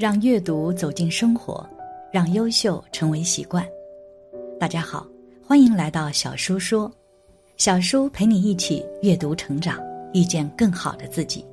让阅读走进生活，让优秀成为习惯。大家好，欢迎来到小叔说，小叔陪你一起阅读成长，遇见更好的自己。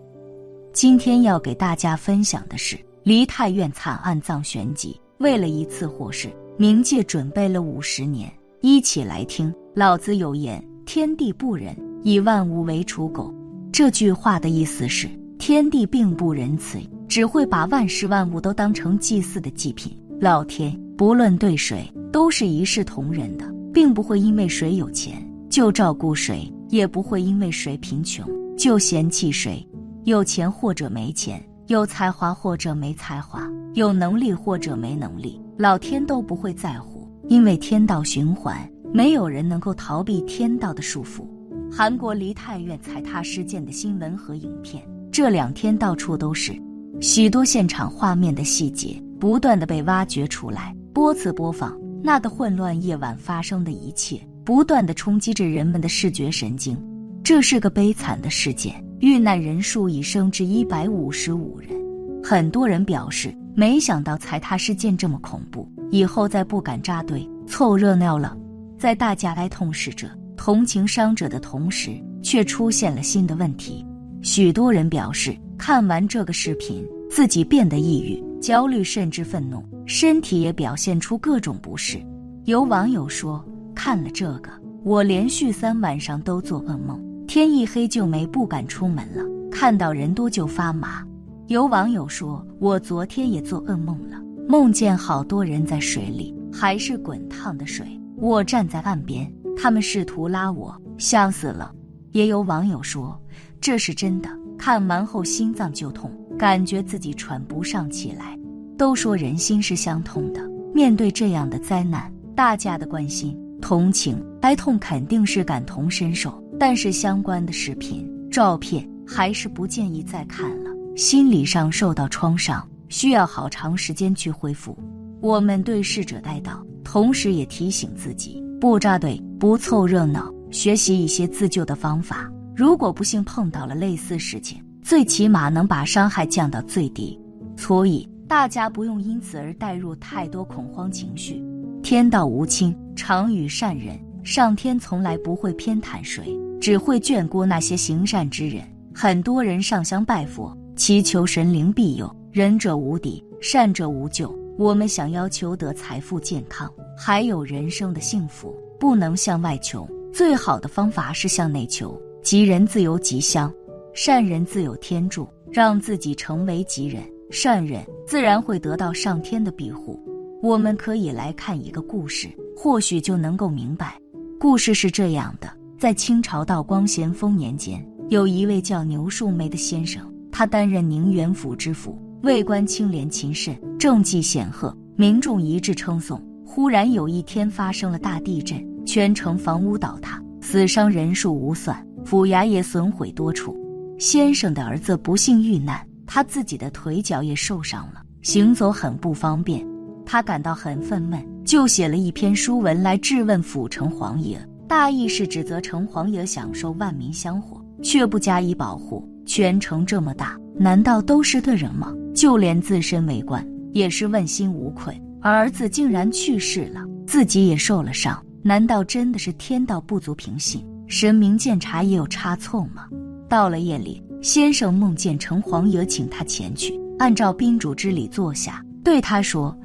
今天要给大家分享的是梨泰院惨案藏玄机。为了一次祸事，冥界准备了五十年。一起来听。老子有言：“天地不仁，以万物为刍狗。”这句话的意思是，天地并不仁慈。只会把万事万物都当成祭祀的祭品。老天不论对谁都是一视同仁的，并不会因为谁有钱就照顾谁，也不会因为谁贫穷就嫌弃谁。有钱或者没钱，有才华或者没才华，有能力或者没能力，老天都不会在乎，因为天道循环，没有人能够逃避天道的束缚。韩国梨泰院踩踏事件的新闻和影片，这两天到处都是。许多现场画面的细节不断的被挖掘出来，多次播放那个混乱夜晚发生的一切，不断的冲击着人们的视觉神经。这是个悲惨的事件，遇难人数已升至一百五十五人。很多人表示，没想到踩踏事件这么恐怖，以后再不敢扎堆凑热闹了。在大家哀痛逝者、同情伤者的同时，却出现了新的问题。许多人表示。看完这个视频，自己变得抑郁、焦虑，甚至愤怒，身体也表现出各种不适。有网友说：“看了这个，我连续三晚上都做噩梦，天一黑就没不敢出门了，看到人多就发麻。”有网友说：“我昨天也做噩梦了，梦见好多人在水里，还是滚烫的水，我站在岸边，他们试图拉我，吓死了。”也有网友说：“这是真的。”看完后心脏就痛，感觉自己喘不上气来。都说人心是相通的，面对这样的灾难，大家的关心、同情、哀痛肯定是感同身受。但是相关的视频、照片还是不建议再看了，心理上受到创伤，需要好长时间去恢复。我们对逝者哀悼，同时也提醒自己不扎堆、不凑热闹，学习一些自救的方法。如果不幸碰到了类似事情，最起码能把伤害降到最低，所以大家不用因此而带入太多恐慌情绪。天道无亲，常与善人。上天从来不会偏袒谁，只会眷顾那些行善之人。很多人上香拜佛，祈求神灵庇佑。仁者无敌，善者无救。我们想要求得财富、健康，还有人生的幸福，不能向外求，最好的方法是向内求。吉人自有吉相，善人自有天助。让自己成为吉人、善人，自然会得到上天的庇护。我们可以来看一个故事，或许就能够明白。故事是这样的：在清朝道光咸丰年间，有一位叫牛树梅的先生，他担任宁远府知府，为官清廉勤慎，政绩显赫，民众一致称颂。忽然有一天发生了大地震，全城房屋倒塌，死伤人数无算。府衙也损毁多处，先生的儿子不幸遇难，他自己的腿脚也受伤了，行走很不方便。他感到很愤懑，就写了一篇书文来质问府城隍爷，大意是指责城隍爷享受万民香火，却不加以保护。全城这么大，难道都是的人吗？就连自身为官，也是问心无愧。儿子竟然去世了，自己也受了伤，难道真的是天道不足平信？神明鉴察也有差错吗？到了夜里，先生梦见城隍爷请他前去，按照宾主之礼坐下，对他说：“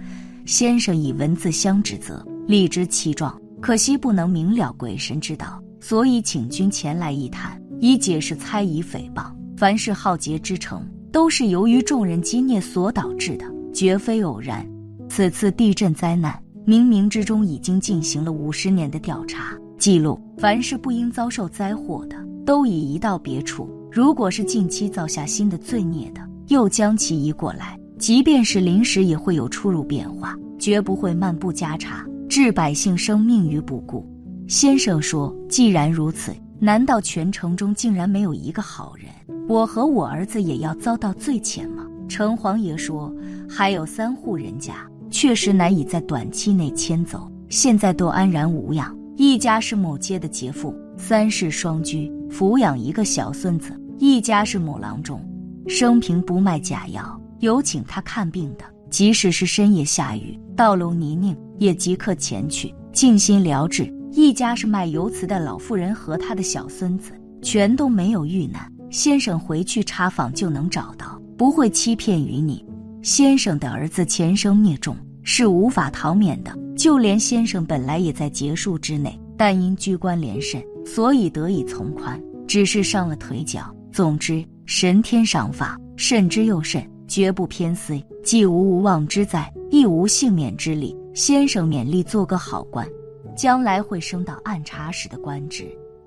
先生以文字相指责，理直气壮，可惜不能明了鬼神之道，所以请君前来一谈，以解释猜疑诽谤。凡是浩劫之城，都是由于众人积孽所导致的，绝非偶然。此次地震灾难，冥冥之中已经进行了五十年的调查。”记录，凡是不应遭受灾祸的，都已移到别处；如果是近期造下新的罪孽的，又将其移过来。即便是临时，也会有出入变化，绝不会漫不加查，置百姓生命于不顾。先生说：“既然如此，难道全城中竟然没有一个好人？我和我儿子也要遭到罪谴吗？”城隍爷说：“还有三户人家，确实难以在短期内迁走，现在都安然无恙。”一家是某街的劫富，三世双居，抚养一个小孙子；一家是某郎中，生平不卖假药，有请他看病的，即使是深夜下雨，道路泥泞，也即刻前去，尽心疗治。一家是卖油瓷的老妇人和他的小孙子，全都没有遇难。先生回去查访就能找到，不会欺骗于你。先生的儿子前生孽重，是无法逃免的。就连先生本来也在劫数之内，但因居官连甚，所以得以从宽，只是伤了腿脚。总之，神天赏罚，慎之又慎，绝不偏私，既无无妄之灾，亦无幸免之理。先生勉力做个好官，将来会升到按察使的官职。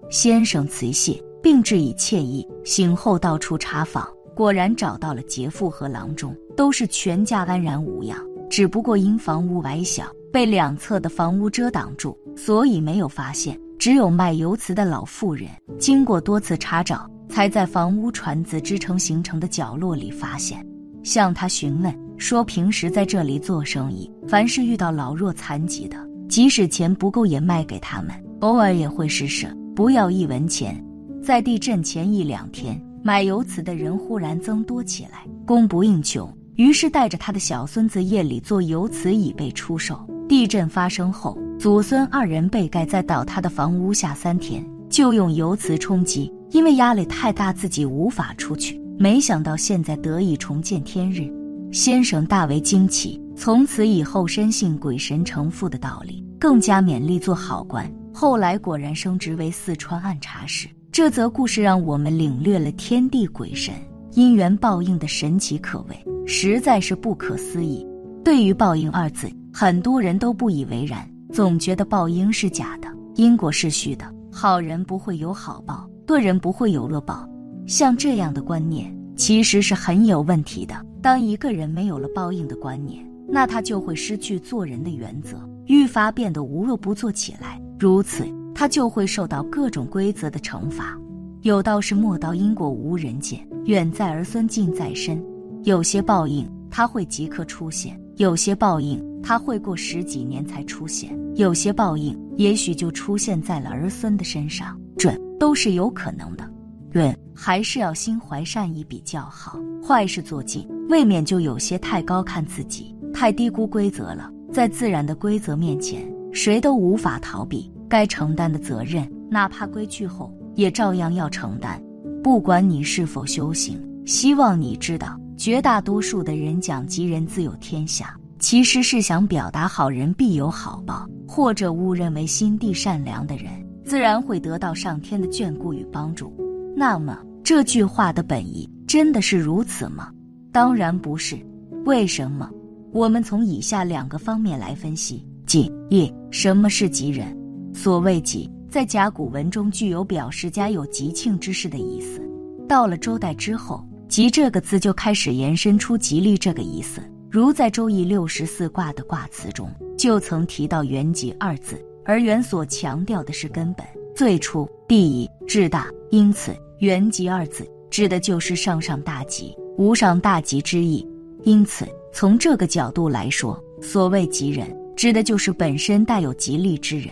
先生辞谢，并致以歉意。醒后到处查访，果然找到了劫富和郎中，都是全家安然无恙。只不过因房屋矮小，被两侧的房屋遮挡住，所以没有发现。只有卖油瓷的老妇人，经过多次查找，才在房屋船子支撑形成的角落里发现。向他询问，说平时在这里做生意，凡是遇到老弱残疾的，即使钱不够也卖给他们，偶尔也会施舍，不要一文钱。在地震前一两天，买油瓷的人忽然增多起来，供不应求。于是带着他的小孙子夜里做游瓷以备出售。地震发生后，祖孙二人被盖在倒塌的房屋下三天，就用游瓷冲击，因为压力太大，自己无法出去。没想到现在得以重见天日，先生大为惊奇。从此以后，深信鬼神成父的道理，更加勉力做好官。后来果然升职为四川按察使。这则故事让我们领略了天地鬼神因缘报应的神奇可畏。实在是不可思议。对于“报应”二字，很多人都不以为然，总觉得报应是假的，因果是虚的，好人不会有好报，恶人不会有恶报。像这样的观念其实是很有问题的。当一个人没有了报应的观念，那他就会失去做人的原则，愈发变得无恶不作起来。如此，他就会受到各种规则的惩罚。有道是：“莫道因果无人见，远在儿孙近在身。”有些报应它会即刻出现，有些报应它会过十几年才出现，有些报应也许就出现在了儿孙的身上，这都是有可能的。人还是要心怀善意比较好，坏事做尽，未免就有些太高看自己，太低估规则了。在自然的规则面前，谁都无法逃避该承担的责任，哪怕归去后也照样要承担。不管你是否修行，希望你知道。绝大多数的人讲吉人自有天相，其实是想表达好人必有好报，或者误认为心地善良的人自然会得到上天的眷顾与帮助。那么这句话的本意真的是如此吗？当然不是。为什么？我们从以下两个方面来分析。吉业，什么是吉人？所谓吉，在甲骨文中具有表示家有吉庆之事的意思。到了周代之后。吉这个字就开始延伸出吉利这个意思，如在《周易》六十四卦的卦辞中就曾提到“元吉”二字，而元所强调的是根本、最初、第一、至大，因此“元吉”二字指的就是上上大吉、无上大吉之意。因此，从这个角度来说，所谓吉人，指的就是本身带有吉利之人。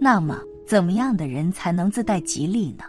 那么，怎么样的人才能自带吉利呢？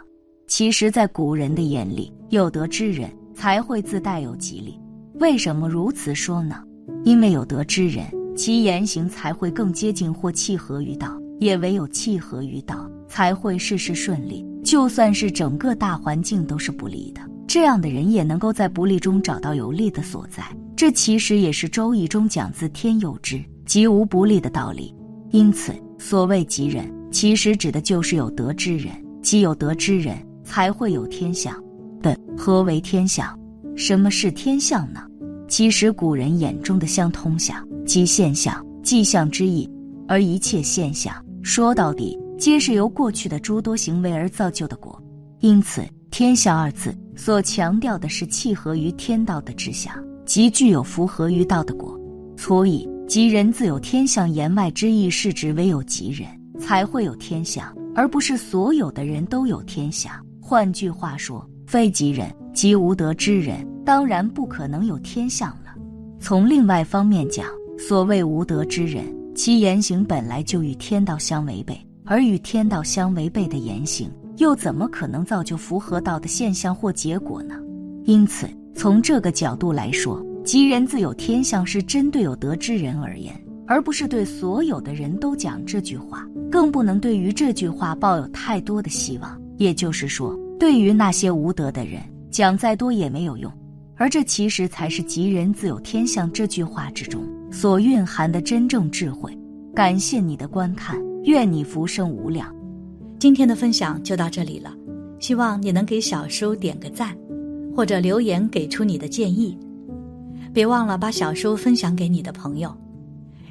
其实，在古人的眼里，有德之人。才会自带有吉利。为什么如此说呢？因为有德之人，其言行才会更接近或契合于道。也唯有契合于道，才会事事顺利。就算是整个大环境都是不利的，这样的人也能够在不利中找到有利的所在。这其实也是《周易》中讲“自天佑之，吉无不利”的道理。因此，所谓吉人，其实指的就是有德之人。即有德之人，才会有天相。本何为天象？什么是天象呢？其实古人眼中的相通相，即现象、迹象之意。而一切现象，说到底，皆是由过去的诸多行为而造就的果。因此，天象二字所强调的是契合于天道的志向，即具有符合于道的果。所以，吉人自有天象言外之意是指唯有吉人才会有天象，而不是所有的人都有天象。换句话说。非吉人，即无德之人，当然不可能有天相了。从另外方面讲，所谓无德之人，其言行本来就与天道相违背，而与天道相违背的言行，又怎么可能造就符合道的现象或结果呢？因此，从这个角度来说，吉人自有天相是针对有德之人而言，而不是对所有的人都讲这句话，更不能对于这句话抱有太多的希望。也就是说，对于那些无德的人，讲再多也没有用。而这其实才是“吉人自有天相”这句话之中所蕴含的真正智慧。感谢你的观看，愿你福生无量。今天的分享就到这里了，希望你能给小叔点个赞，或者留言给出你的建议。别忘了把小叔分享给你的朋友，